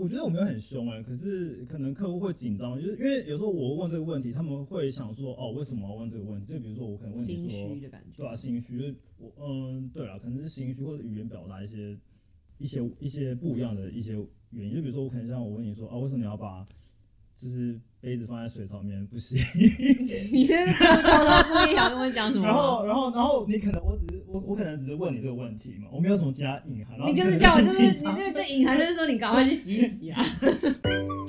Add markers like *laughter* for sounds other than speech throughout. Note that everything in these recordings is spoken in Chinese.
我觉得我没有很凶哎、可是可能客户会紧张，就是因为有时候我问这个问题，他们会想说哦，为什么要问这个问题？就比如说我可能问你说虚，的感觉。对啊，心虚，就是我嗯，对啊，可能是心虚或者语言表达一些一些一些不一样的一些原因，就比如说我可能像我问你说啊，为什么你要把就是杯子放在水槽里面不行？*laughs* 你是偷偷的故意想跟我讲什么？*laughs* 然后然后然后你可能我只是我我可能只是问你这个问题嘛，我没有什么其他隐含，你就是叫我，就是你这个就隐含就是说你赶快去洗洗啊。*laughs*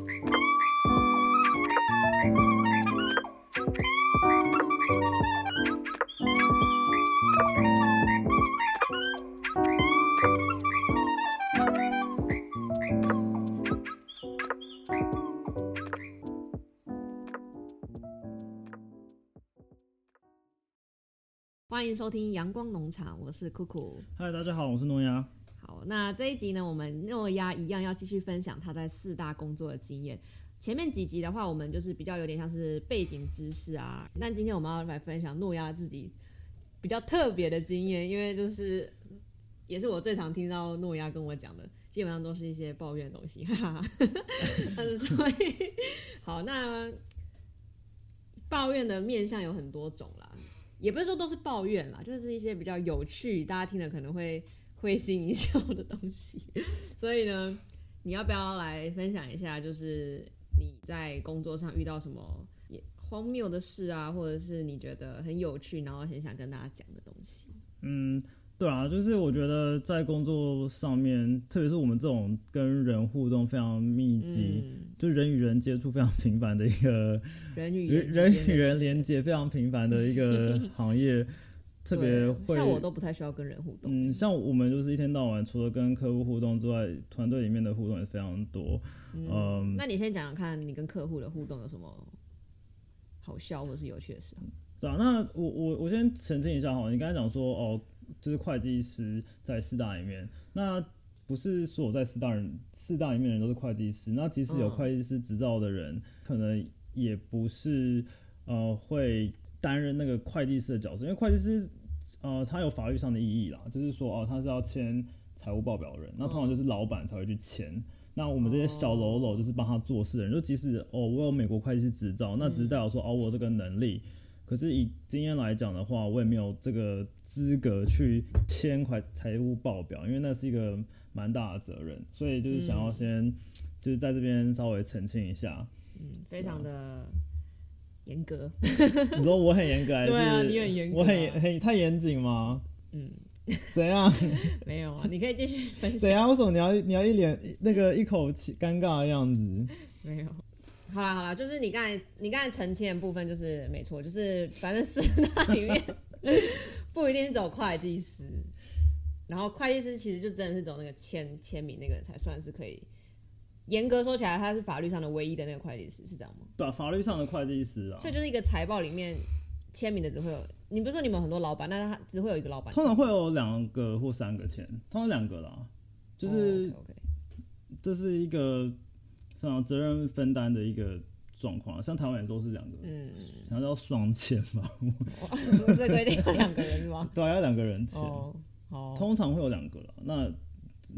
欢迎收听阳光农场，我是酷酷。嗨，大家好，我是诺亚。好，那这一集呢，我们诺亚一样要继续分享他在四大工作的经验。前面几集的话，我们就是比较有点像是背景知识啊，但今天我们要来分享诺亚自己比较特别的经验，因为就是也是我最常听到诺亚跟我讲的，基本上都是一些抱怨的东西，*laughs* 哈哈。但是所以好，那抱怨的面向有很多种啦，也不是说都是抱怨啦，就是一些比较有趣，大家听了可能会会心一笑的东西。*laughs* 所以呢，你要不要来分享一下，就是你在工作上遇到什么荒谬的事啊，或者是你觉得很有趣，然后很想跟大家讲的东西？嗯，对啊，就是我觉得在工作上面，特别是我们这种跟人互动非常密集，嗯，就人与人接触非常频繁的一个 *laughs* 人与人与人连接非常频繁的一个 *laughs* 行业，特别像我都不太需要跟人互动。嗯，像我们就是一天到晚，除了跟客户互动之外，团队里面的互动也非常多。嗯，那你先讲讲看，你跟客户的互动有什么好笑或是有趣的事？对啊，那我我我先澄清一下哈，你刚才讲说哦，就是会计师在四大里面，那不是所有在四大人四大里面的人都是会计师，那即使有嗯。会计师执照的人，可能也不是呃会担任那个会计师的角色，因为会计师呃他有法律上的意义啦，就是说哦他是要签财务报表的人，那通常就是老板才会去签。那我们这些小喽啰就是帮他做事的人，就即使哦我有美国会计师执照，那只是代表说哦我这个能力，可是以经验来讲的话，我也没有这个资格去签财财务报表，因为那是一个蛮大的责任，所以就是想要先、就是在这边稍微澄清一下。嗯，非常的严格。*laughs* 你说我很严格还是？*laughs* 对啊你很严格啊我很很太严谨吗？嗯，怎样？*laughs* 没有啊，你可以继续分享。怎样？为什么你要你要一脸那个一口气尴尬的样子？没有。好啦好啦，就是你刚才你刚才澄清的部分就是没错，就是反正四大里面 *laughs* 不一定是走会计师，然后会计师其实就真的是走那个签签名那个才算是可以。严格说起来，他是法律上的唯一的那个会计师，是这样吗？对啊，法律上的会计师啊所，以就是一个财报里面签名的只会有，你不是说你们很多老板，但是他只会有一个老板，通常会有两个或三个签，通常两个啦，就是哦 OK，, 这是一个什么责任分担的一个状况，像台湾也都是两个，嗯，好像叫双签吧，哦这规定有两个人是吗？*laughs* 对啊，要两个人签，哦，好，通常会有两个了。那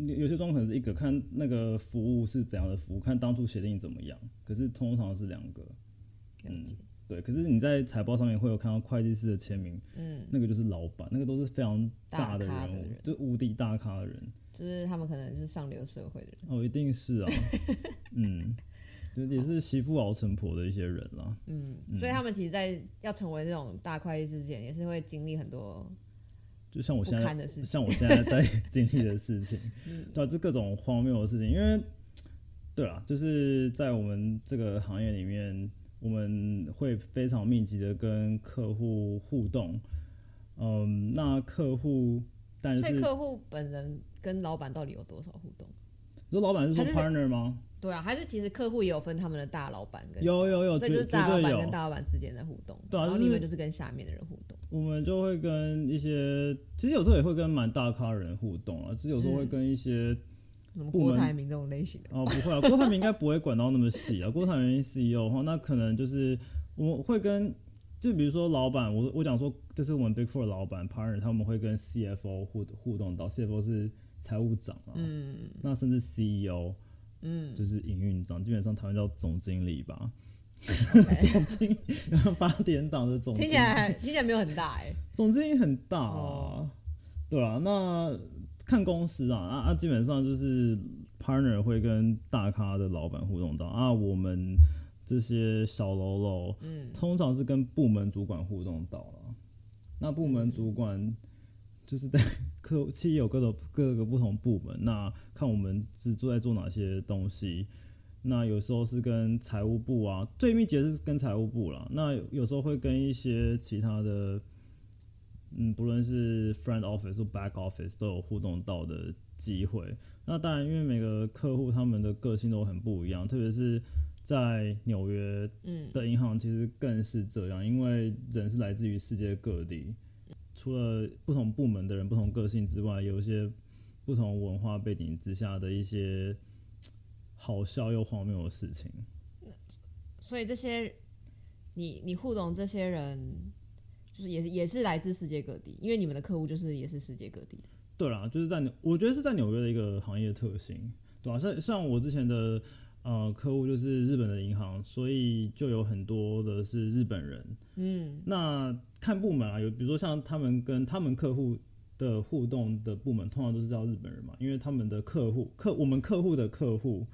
有有些状况可能是一个，看那个服务是怎样的服务，看当初协定怎么样。可是通常是两个，了解，对。可是你在财报上面会有看到会计师的签名，嗯，那个就是老板，那个都是非常大的人物，就无敌大咖的人。就是他们可能是上流社会的人，哦，一定是啊，嗯，就也是媳妇熬成婆的一些人啦。嗯，所以他们其实，在要成为这种大会计师之前，也是会经历很多就像我不现在堪的事情。像我现在在 *laughs* 经历的事情，嗯对啊，就各种荒谬的事情，因为对啊，就是在我们这个行业里面，我们会非常密集的跟客户互动，嗯，那客户但是所以客户本人跟老板到底有多少互动？你说老板是说 partner 吗？对啊，还是其实客户也有分他们的大老板跟有有有，所以就是大老板跟。大老板之间的互动，对啊然后你们就是跟下面的人互动。我们就会跟一些，其实有时候也会跟蛮大咖的人互动啊，只是有时候会跟一些。什么郭台铭这种类型的，哦，不会啊，郭台铭应该不会管到那么细啊。郭台铭 CEO 的话，那可能就是我们会跟，就比如说老板，我我讲说，就是我们 Big Four 的老板 partner，他们会跟 CFO 互互动到，CFO 是财务长啊，嗯，那甚至 CEO，嗯，就是营运长，基本上台湾叫总经理吧 *laughs* 总经理，然后八点档的总经理，听起来听起来没有很大哎、总经理很大、啊，哦。对啊，那看公司啊，啊啊，基本上就是 partner 会跟大咖的老板互动到啊，我们这些小喽啰，嗯，通常是跟部门主管互动到了。那部门主管就是在客企业有各种各个不同部门，那看我们是做在做哪些东西。那有时候是跟财务部啊，最密集的是跟财务部啦。那有时候会跟一些其他的，嗯，不论是 front office 或 back office 都有互动到的机会。那当然，因为每个客户他们的个性都很不一样，特别是在纽约嗯的银行其实更是这样，因为人是来自于世界各地，除了不同部门的人、不同个性之外，有一些不同文化背景之下的一些好笑又荒谬的事情。所以这些你你互动这些人，就是也是也是来自世界各地，因为你们的客户就是也是世界各地的。对啦，就是在纽，我觉得是在纽约的一个行业特性，对吧、像像我之前的呃客户就是日本的银行，所以就有很多的是日本人。嗯那看部门啊，有比如说像他们跟他们客户的互动的部门，通常都是叫日本人嘛，因为他们的客户客我们客户的客户，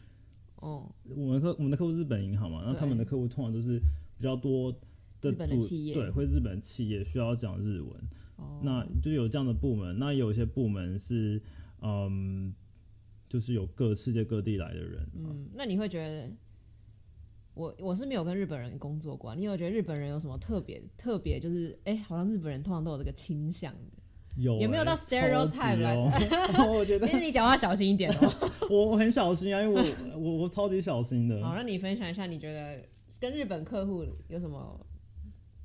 哦，我们客我们的客户日本银行嘛，那对他们的客户通常都是比较多的日本的企业对，会日本企业需要讲日文，哦那就有这样的部门。那有些部门是嗯，就是有各世界各地来的人啊，嗯，那你会觉得，我我是没有跟日本人工作过啊，你有觉得日本人有什么特别特别？就是哎、好像日本人通常都有这个倾向的。有欸有没有到 stereotype *laughs* 我觉得但是你讲话小心一点哦。我 *laughs* 我很小心啊，因为我我我超级小心的。好，那你分享一下，你觉得跟日本客户有什么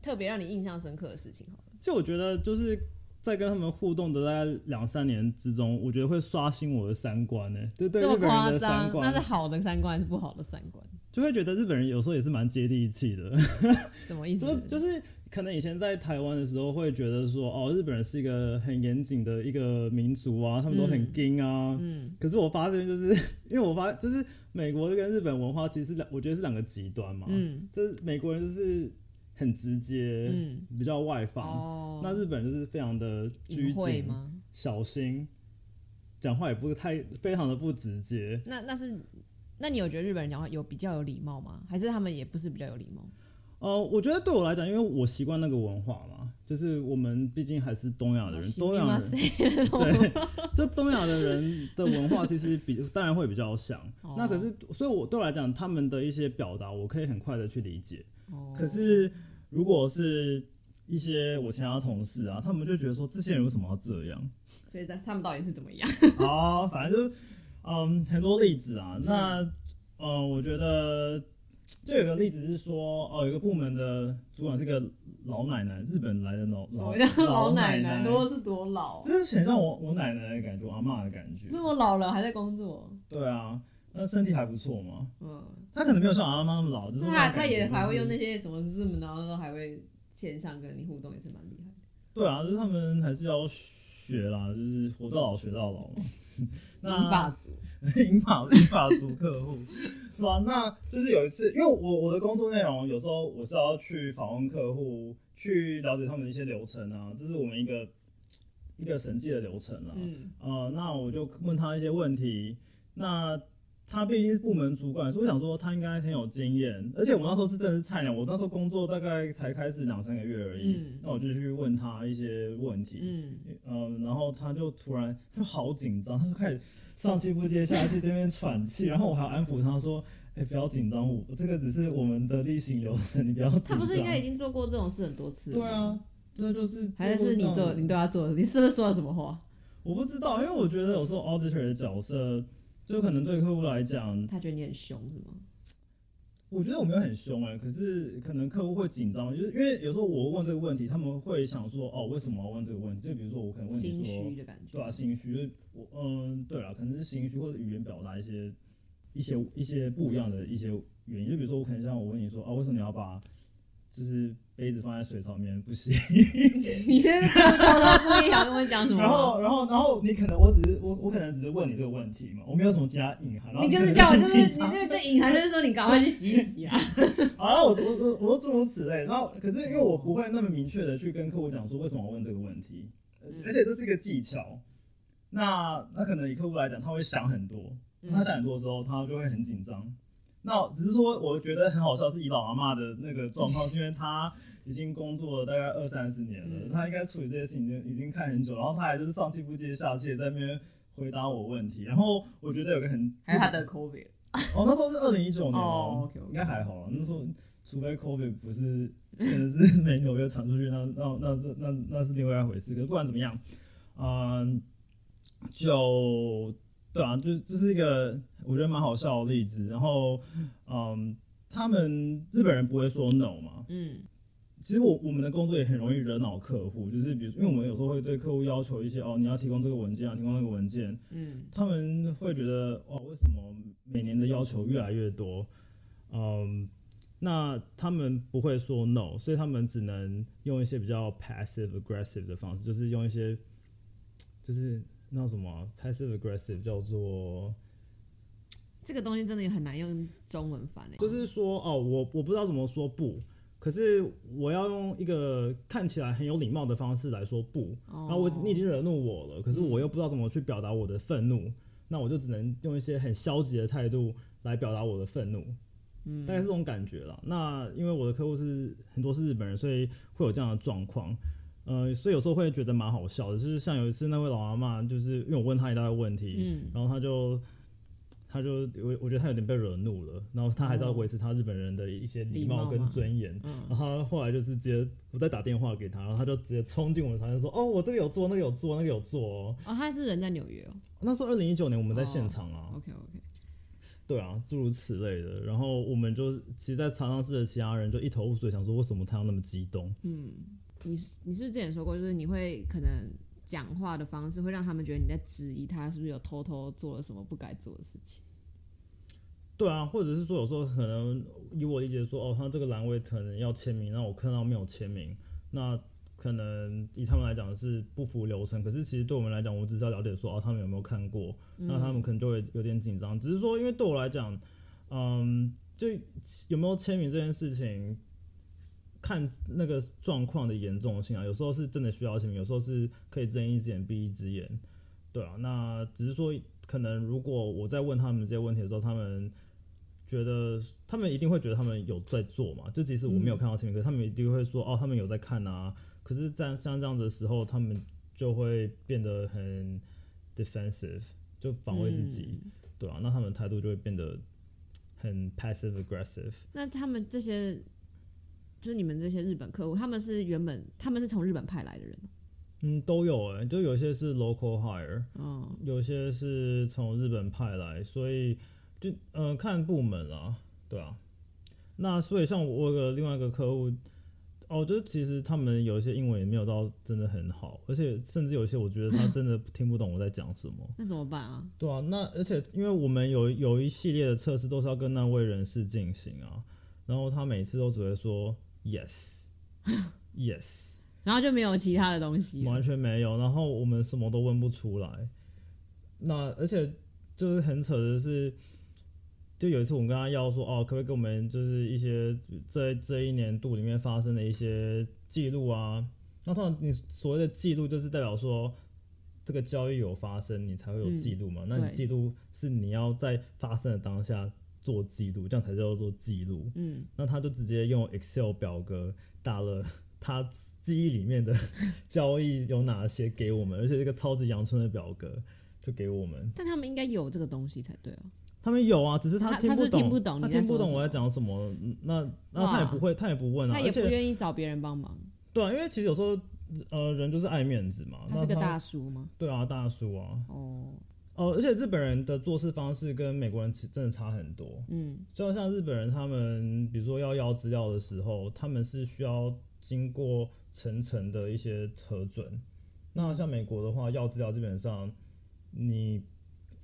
特别让你印象深刻的事情？好了，就我觉得就是在跟他们互动的大概两三年之中，我觉得会刷新我的三观呢。对对，这么夸张那是好的三观还是不好的三观？就会觉得日本人有时候也是蛮接地气的。*laughs* 什么意思？就 *laughs* 就是可能以前在台湾的时候会觉得说，哦，日本人是一个很严谨的一个民族啊，他们都很嗯硬啊。嗯可是我发现，就是 *laughs* 因为我发就是美国跟日本文化其实是两，我觉得是两个极端嘛。嗯就是美国人就是很直接，嗯，比较外放。哦，那日本人就是非常的拘谨、吗？小心，讲话也不是太非常的不直接。那那是，那你有觉得日本人讲话有比较有礼貌吗？还是他们也不是比较有礼貌？呃，我觉得对我来讲，因为我习惯那个文化嘛，就是我们毕竟还是东亚的人，东亚人 *laughs* 对，就东亚的人的文化其实比当然会比较像。*laughs* 哦那可是，所以我对我来讲，他们的一些表达，我可以很快的去理解。哦可是如果是一些我其他同事啊，他们就觉得说，这些人为什么要这样？所以他他们到底是怎么样？*laughs* 好，反正就是嗯很多例子啊。那嗯，我觉得就有个例子是说，哦，有个部门的主管是个老奶奶，日本来的老老老奶奶奶？多是多老？就是很像我我奶奶的感觉，我阿嬷的感觉。这么老了还在工作？对啊，那身体还不错嘛。嗯，他可能没有像我阿妈那么老，只是他他也就是还会用那些什么 Zoom，然后都还会线上跟你互动，也是蛮厉害的。对啊，就是他们还是要学啦，就是活到老学到老嘛。*laughs* 英法 *laughs* 族，英法英法族客户，是吧？那就是有一次，因为我我的工作内容有时候我是要去访问客户，去了解他们的一些流程啊，这是我们一个一个审计的流程啊。嗯呃，那我就问他一些问题，那他毕竟是部门主管，所以我想说他应该很有经验，而且我那时候是真的是菜鸟，我那时候工作大概才开始两三个月而已，嗯那我就去问他一些问题，嗯，嗯，然后他就突然就好紧张，他就开始上气不接下气，在那边喘气，然后我还要安抚他说：“哎、不要紧张，我这个只是我们的例行流程，你不要紧张。”他不是应该已经做过这种事很多次了？对，啊，这就是还是你做，你对他做？你是不是说了什么话？我不知道，因为我觉得有时候 auditor 的角色，就可能对客户来讲，他觉得你很凶是吗？我觉得我没有很凶哎、可是可能客户会紧张，就是因为有时候我问这个问题，他们会想说：“哦，为什么要问这个问题？”就比如说我可能问心你说虚。的感觉。对啊，心虚，我嗯，对了，可能是心虚或者语言表达一些一些一些不一样的一些原因，就比如说我可能像我问你说啊，为什么你要把就是杯子放在水槽里面不行。*laughs* 你是偷偷的故意想跟我讲什么？然后，然后，然后你可能我只是我我可能只是问你这个问题嘛，我没有什么其他隐含。你就是叫我，就是你这个隐含就是说你赶快去洗洗啊。*laughs* 好，然后我我我我都诸如此类。然后，可是因为我不会那么明确的去跟客户讲说为什么我问这个问题，而且这是一个技巧。那那可能以客户来讲，他会想很多，他想很多之后，他就会很紧张。那只是说，我觉得很好笑，是以老阿妈的那个状况，是因为他已经工作了大概二三十年了，他应该处理这些事情就已经看很久，然后他还就是上气不接下气在那边回答我问题。然后我觉得有个很，还有他的 COVID，哦，那时候是二零一九年哦，应该还好，那时候除非 COVID 不是真的是没纽约传出去，那那那那那那是另外一回事。可是不管怎么样，嗯，就。对啊，就这是一个我觉得蛮好笑的例子。然后，嗯，他们日本人不会说 no 嘛？嗯，其实我我们的工作也很容易惹恼客户，就是比如因为我们有时候会对客户要求一些哦，你要提供这个文件啊，提供那个文件。嗯，他们会觉得哦，为什么每年的要求越来越多？嗯，那他们不会说 no，所以他们只能用一些比较 passive aggressive 的方式，就是用一些就是。那什么 passive aggressive 叫做这个东西真的也很难用中文翻诶。就是说哦，我我不知道怎么说不，可是我要用一个看起来很有礼貌的方式来说不。然后我你已经惹怒我了，可是我又不知道怎么去表达我的愤怒，那我就只能用一些很消极的态度来表达我的愤怒。嗯，大概是这种感觉了。那因为我的客户是很多是日本人，所以会有这样的状况。呃，所以有时候会觉得蛮好笑的，就是像有一次那位老阿妈，就是因为我问她一大堆问题，嗯，然后她就，她就我我觉得她有点被惹怒了，然后她还是要维持她日本人的一些礼貌跟尊严，然后他后来就是直接我再打电话给她，然后她就直接冲进我的房间说，哦，我这个有做，那个有做，那个有做哦，哦，他是人在纽约哦，那时候二零一九年我们在现场啊，OK OK，对啊，诸如此类的，然后我们就其实，在茶汤室的其他人就一头雾水，想说为什么他要那么激动，嗯。你你是不是之前说过，就是你会可能讲话的方式会让他们觉得你在质疑他是不是有偷偷做了什么不该做的事情？对啊，或者是说有时候可能以我理解说，哦，他这个栏位可能要签名，那我看到没有签名，那可能以他们来讲是不符流程。可是其实对我们来讲，我只是要了解说，哦，他们有没有看过，那他们可能就会有点紧张。只是说，因为对我来讲，嗯，就有没有签名这件事情。看那个状况的严重性啊，有时候是真的需要签名，有时候是可以睁一只眼闭一只眼，对啊。那只是说，可能如果我在问他们这些问题的时候，他们觉得他们一定会觉得他们有在做嘛？就即使我没有看到签名，可是他们一定会说哦，他们有在看啊。可是，在像这样子的时候，他们就会变得很 defensive，就防卫自己，对啊，那他们态度就会变得很 passive aggressive。那他们这些。就是你们这些日本客户，他们是原本他们是从日本派来的人，嗯，都有哎，就有些是 local hire，嗯，有些是从日本派来，所以就呃看部门啦，对啊，那所以像我有个另外一个客户，哦，就是其实他们有一些英文也没有到真的很好，而且甚至有些我觉得他真的听不懂我在讲什么，*laughs* 那怎么办啊？对啊，那而且因为我们有有一系列的测试都是要跟那位人士进行啊，然后他每次都只会说。Yes，Yes，*gasps* 然后就没有其他的东西，完全没有。然后我们什么都问不出来。那而且就是很扯的是，就有一次我们跟他要说，哦，可不可以给我们就是一些在这一年度里面发生的一些记录啊？那通常你所谓的记录，就是代表说这个交易有发生，你才会有记录嘛？那你记录是你要在发生的当下。做记录，这样才叫做记录。嗯，那他就直接用 Excel 表格打了 *laughs* 他记忆里面的 *laughs* 交易有哪些给我们，而且这个超级阳春的表格就给我们。但他们应该有这个东西才对哦。他们有啊，只是他听不懂，听不懂，他听不懂我在讲什么。那那他也不会，他也不问啊，他也不愿意找别人帮忙。对啊，因为其实有时候呃人就是爱面子嘛。他是个大叔吗？对啊，大叔啊。哦。哦，而且日本人的做事方式跟美国人其实真的差很多。嗯，就像日本人他们，比如说要要资料的时候，他们是需要经过层层的一些核准。那像美国的话，要资料基本上，你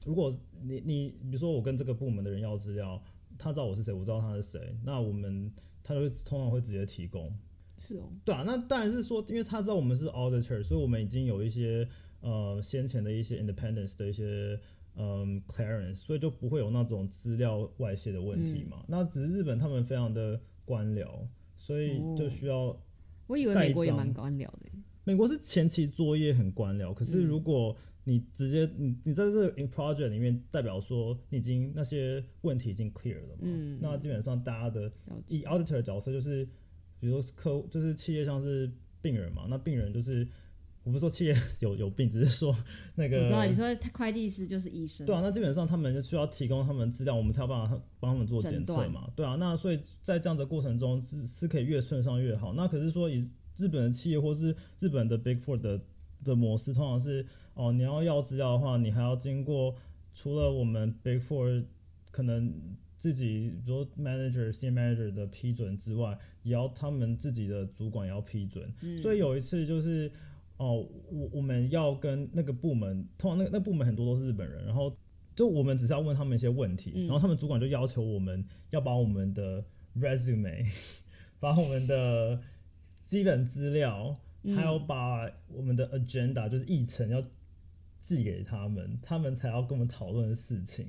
如果你你比如说我跟这个部门的人要资料，他知道我是谁，我知道他是谁，那我们他就会通常会直接提供。是哦，对啊，那当然是说，因为他知道我们是 auditor，所以我们已经有一些呃先前的一些 independence 的一些嗯 clearance，所以就不会有那种资料外泄的问题嘛。那只是日本他们非常的官僚，所以就需要。我以为美国也蛮官僚的。美国是前期作业很官僚，可是如果你直接你你在这个 project 里面，代表说你已经那些问题已经 clear 了嘛？嗯。那基本上大家的以 auditor 的角色就是。比如说客户就是企业，像是病人嘛，那病人就是我不是说企业有有病，只是说那个。我知道你说快递师就是医生。对啊，那基本上他们就需要提供他们资料，我们才有办法帮他们做检测嘛。对啊，那所以在这样的过程中是是可以越顺畅越好。那可是说以日本的企业或是日本的 Big Four 的的模式，通常是哦，你要要资料的话，你还要经过除了我们 Big Four 可能。自己如果 manager、senior manager 的批准之外，也要他们自己的主管也要批准。所以有一次就是，哦，我我们要跟那个部门，通常那那部门很多都是日本人，然后就我们只是要问他们一些问题，然后他们主管就要求我们要把我们的 resume，*laughs* 把我们的基本资料，还有把我们的 agenda 就是议程要寄给他们，他们才要跟我们讨论的事情。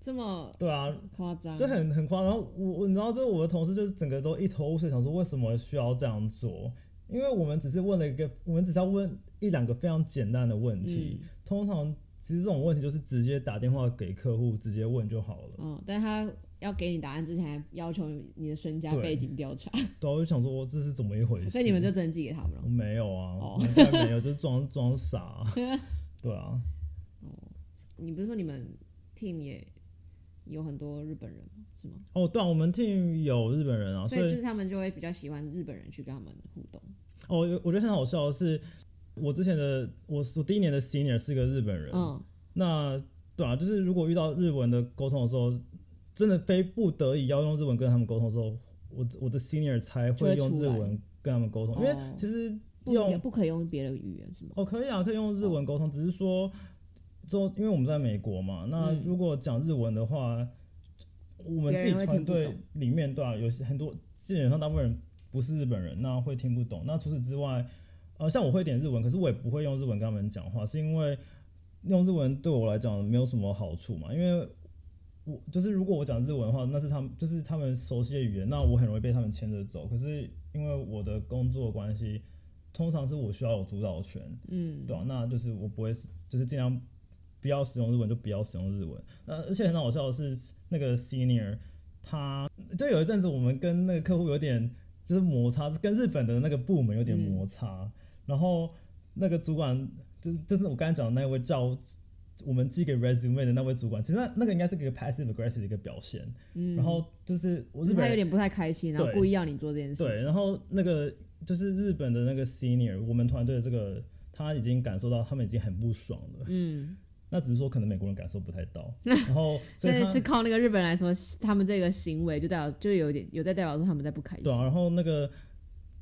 这么对啊，夸张，就很很夸张。然后我我你知道，就是我的同事就是整个都一头雾水，想说为什么需要这样做？因为我们只是问了一个，我们只是要问一两个非常简单的问题。通常其实这种问题就是直接打电话给客户直接问就好了。嗯，但他要给你答案之前，还要求你的身家背景调查。对，我就想说这是怎么一回事？所以你们就真寄给他们了？没有啊，哦，没有，就是装装傻。*laughs* 对啊。哦，你不是说你们 team 也？有很多日本人是吗？哦，对啊，我们 team 有日本人啊，所以就是他们就会比较喜欢日本人去跟他们互动。哦，我觉得很好笑的是，我之前的我我第一年的 senior 是个日本人，嗯，那对啊，就是如果遇到日文的沟通的时候，真的非不得已要用日文跟他们沟通的时候，我我的 senior 才会用日文跟他们沟通，因为其实用不可以用别的语言是吗？哦，可以啊，可以用日文沟通，只是说。就因为我们在美国嘛，那如果讲日文的话，我们自己团队里面对啊，有些很多基本上大部分人不是日本人，那会听不懂。那除此之外，呃，像我会点日文，可是我也不会用日文跟他们讲话，是因为用日文对我来讲没有什么好处嘛。因为我就是如果我讲日文的话，那是他们就是他们熟悉的语言，那我很容易被他们牵着走。可是因为我的工作关系，通常是我需要有主导权，嗯，对吧？那就是我不会就是尽量。不要使用日文就不要使用日文。那而且很好笑的是，那个 senior 他就有一阵子我们跟那个客户有点就是摩擦，跟日本的那个部门有点摩擦。然后那个主管就是就是我刚才讲的那位叫我们寄给 resume 的那位主管，其实那那个应该是一个 passive aggressive 的一个表现。嗯。然后就是我日本他有点不太开心，然后故意要你做这件事。对。然后那个就是日本的那个 senior，我们团队的这个他已经感受到他们已经很不爽了。嗯。那只是说，可能美国人感受不太到，*laughs* 然后所以是靠那个日本人来说，他们这个行为就代表就有点有在代表说他们在不开心。对啊，然后那个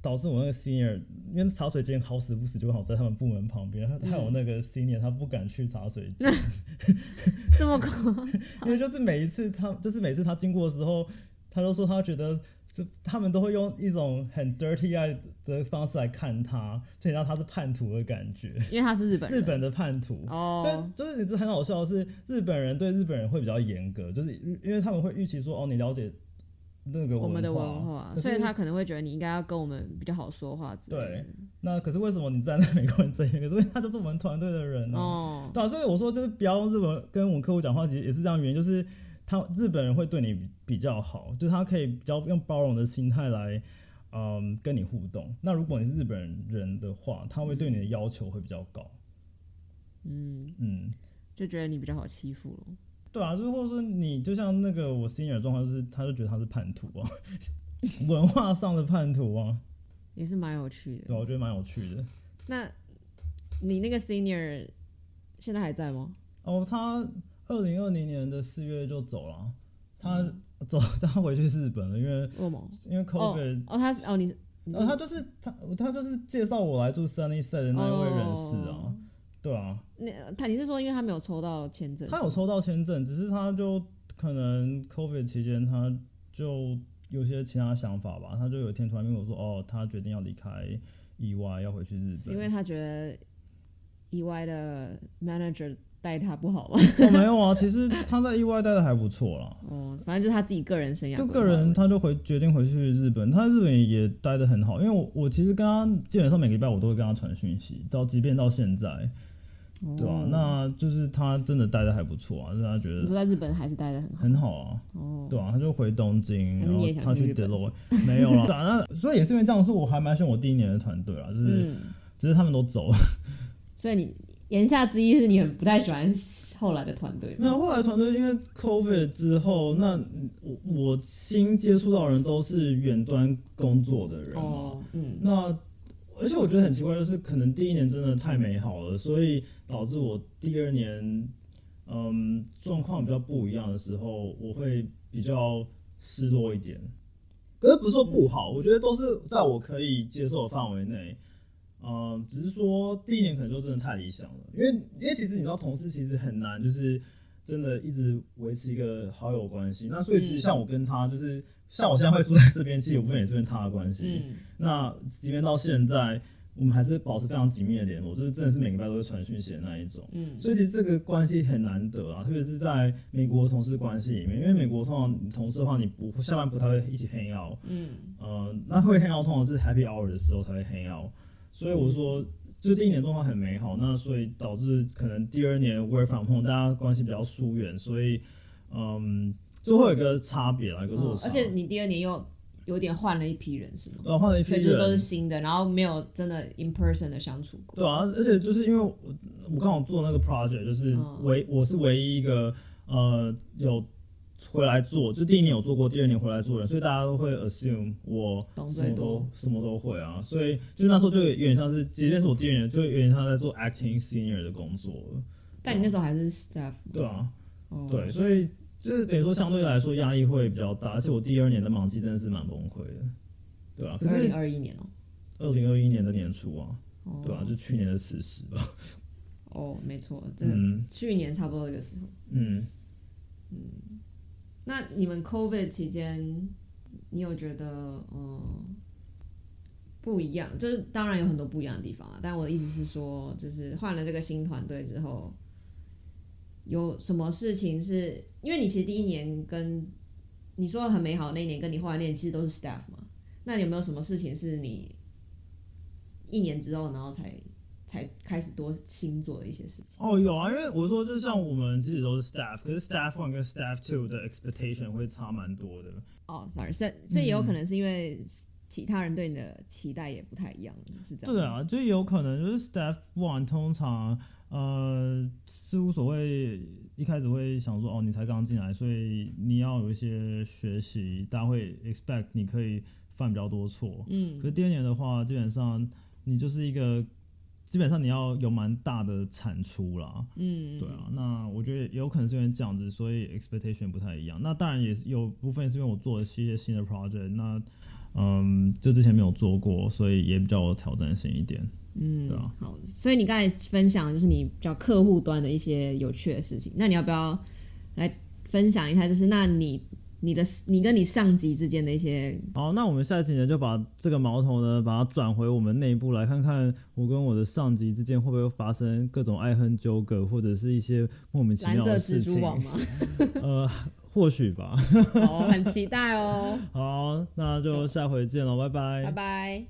导致我那个 senior，因为茶水间好死不死就好在他们部门旁边，他他有那个 senior，他不敢去茶水间，*laughs* 这么夸 *laughs* 因为就是每一次他就是每次他经过的时候，他都说他觉得。就他们都会用一种很 dirty eye 的方式来看他，就让他是叛徒的感觉。因为他是日本日本的叛徒哦，就就是你这很好笑的是，日本人对日本人会比较严格，就是因为他们会预期说，哦，你了解那个我们的文化，所以他可能会觉得你应该要跟我们比较好说话。对，那可是为什么你站在美国人这一边？*laughs* 因为他就是我们团队的人哦。对啊，所以我说就是不要用日文跟我们客户讲话，其实也是这样原因，就是。他日本人会对你比较好，就是他可以比较用包容的心态来，嗯，跟你互动。那如果你是日本人的话，他会对你的要求会比较高。嗯嗯，就觉得你比较好欺负了。对啊，就或者说你就像那个我 senior 状况，就是他就觉得他是叛徒啊，*laughs* 文化上的叛徒啊，也是蛮有趣的。对，我觉得蛮有趣的。那你那个 senior 现在还在吗？哦，他。二零二零年的四月就走了，他走，*laughs* 他回去日本了，因为因为 COVID 哦，他哦你，呃，他就是他他就是介绍我来住 Sunny Side 的那一位人士啊，对啊，那他你是说因为他没有抽到签证？他有抽到签证，只是他就可能 COVID 期间他就有些其他想法吧，他就有一天突然跟我说，哦，他决定要离开意外，要回去日本。因为。他觉得意外的 manager 带他不好吗？哦，没有啊，其实他在意外待的还不错啦。*laughs* 哦，反正就是他自己个人生涯就个人，他就回决定回去日本。他在日本也待的很好，因为我我其实跟他基本上每个礼拜我都会跟他传讯息，到即便到现在，对啊，哦。那就是他真的待的还不错啊，让他觉得你说在日本还是待的很好？很好啊，哦，对啊，他就回东京，然后他去去日本？Deloitte 没有了，*laughs* 所以也是因为这样，说我还蛮喜欢我第一年的团队啊，就是、嗯，只是他们都走了，*laughs* 所以你言下之意是你很不太喜欢后来的团队吗？没有后来团队因为 COVID 之后，那我我新接触到的人都是远端工作的人嘛，哦，嗯，那而且我觉得很奇怪，就是可能第一年真的太美好了，所以导致我第二年，嗯，状况比较不一样的时候，我会比较失落一点。可是不是说不好，我觉得都是在我可以接受的范围内。嗯，只是说第一年可能就真的太理想了，因为因为其实你知道，同事其实很难，就是真的一直维持一个好友关系。那所以其实像我跟他，就是像我现在会住在这边，其实有部分也是跟他的关系。嗯，那即便到现在，我们还是保持非常紧密的联络，就是真的是每个礼拜都会传讯息的那一种。嗯，所以其实这个关系很难得啊，特别是在美国同事关系里面，因为美国通常同事的话，你不下班不太会一起 hang out，嗯，呃，那会 hang out 通常是 happy hour 的时候才会 hang out，所以我说。就第一年状况很美好，那所以导致可能第二年 work from home 大家关系比较疏远，所以嗯，最后有一个差别啦，一个落差。哦而且你第二年又有点换了一批人是吗？对换了一批人，所以就都是新的，然后没有真的 in person 的相处过。对啊，而且就是因为我我刚好做那个 project，就是嗯唯、我是唯一一个呃有回来做，就第一年有做过，第二年回来做人，所以大家都会 assume 我懂什么都什么都会啊，所以就那时候就有点像是，即便是我第二年，就有点像在做 acting senior 的工作了，但你那时候还是 staff，对啊，哦，对，所以就是等于说相对来说压力会比较大，而且我第二年的忙季真的是蛮崩溃的，对啊，可二零是二一年哦，二零二一年的年初啊，哦。对啊，就去年的此时吧，哦，没错，真的，嗯。去年差不多这个时候。嗯。那你们 COVID 期间，你有觉得嗯不一样？就是当然有很多不一样的地方啊，但我的意思是说，就是换了这个新团队之后，有什么事情是因为你其实第一年跟你说很美好那一年，跟你后来那年其实都是 staff 嘛？那有没有什么事情是你一年之后，然后才才开始多新做的一些事情？哦，有啊，因为我说就像我们自己都是 staff，可是 staff one 跟 staff two 的 expectation 会差蛮多的。哦，sorry，所以所以也有可能是因为其他人对你的期待也不太一样，是这样？对啊，就有可能就是 staff one 通常呃事务所会一开始会想说哦你才刚进来，所以你要有一些学习，大家会 expect 你可以犯比较多错。嗯可是第二年的话，基本上你就是一个基本上你要有蛮大的产出啦。嗯，对啊，那我觉得也有可能是因为这样子，所以 expectation 不太一样。那当然也是有部分是因为我做了一些新的 project，那嗯，就之前没有做过，所以也比较有挑战性一点。嗯，对啊好，所以你刚才分享的就是你比较客户端的一些有趣的事情，那你要不要来分享一下？就是那你你的你跟你上级之间的一些好，那我们下一期呢就把这个矛头呢，把它转回我们内部来看看，我跟我的上级之间会不会发生各种爱恨纠葛，或者是一些莫名其妙的事情。蜘蛛网吗？*laughs* 呃，或许吧。*laughs* 哦，很期待哦，好，那就下回见喽，拜拜拜拜。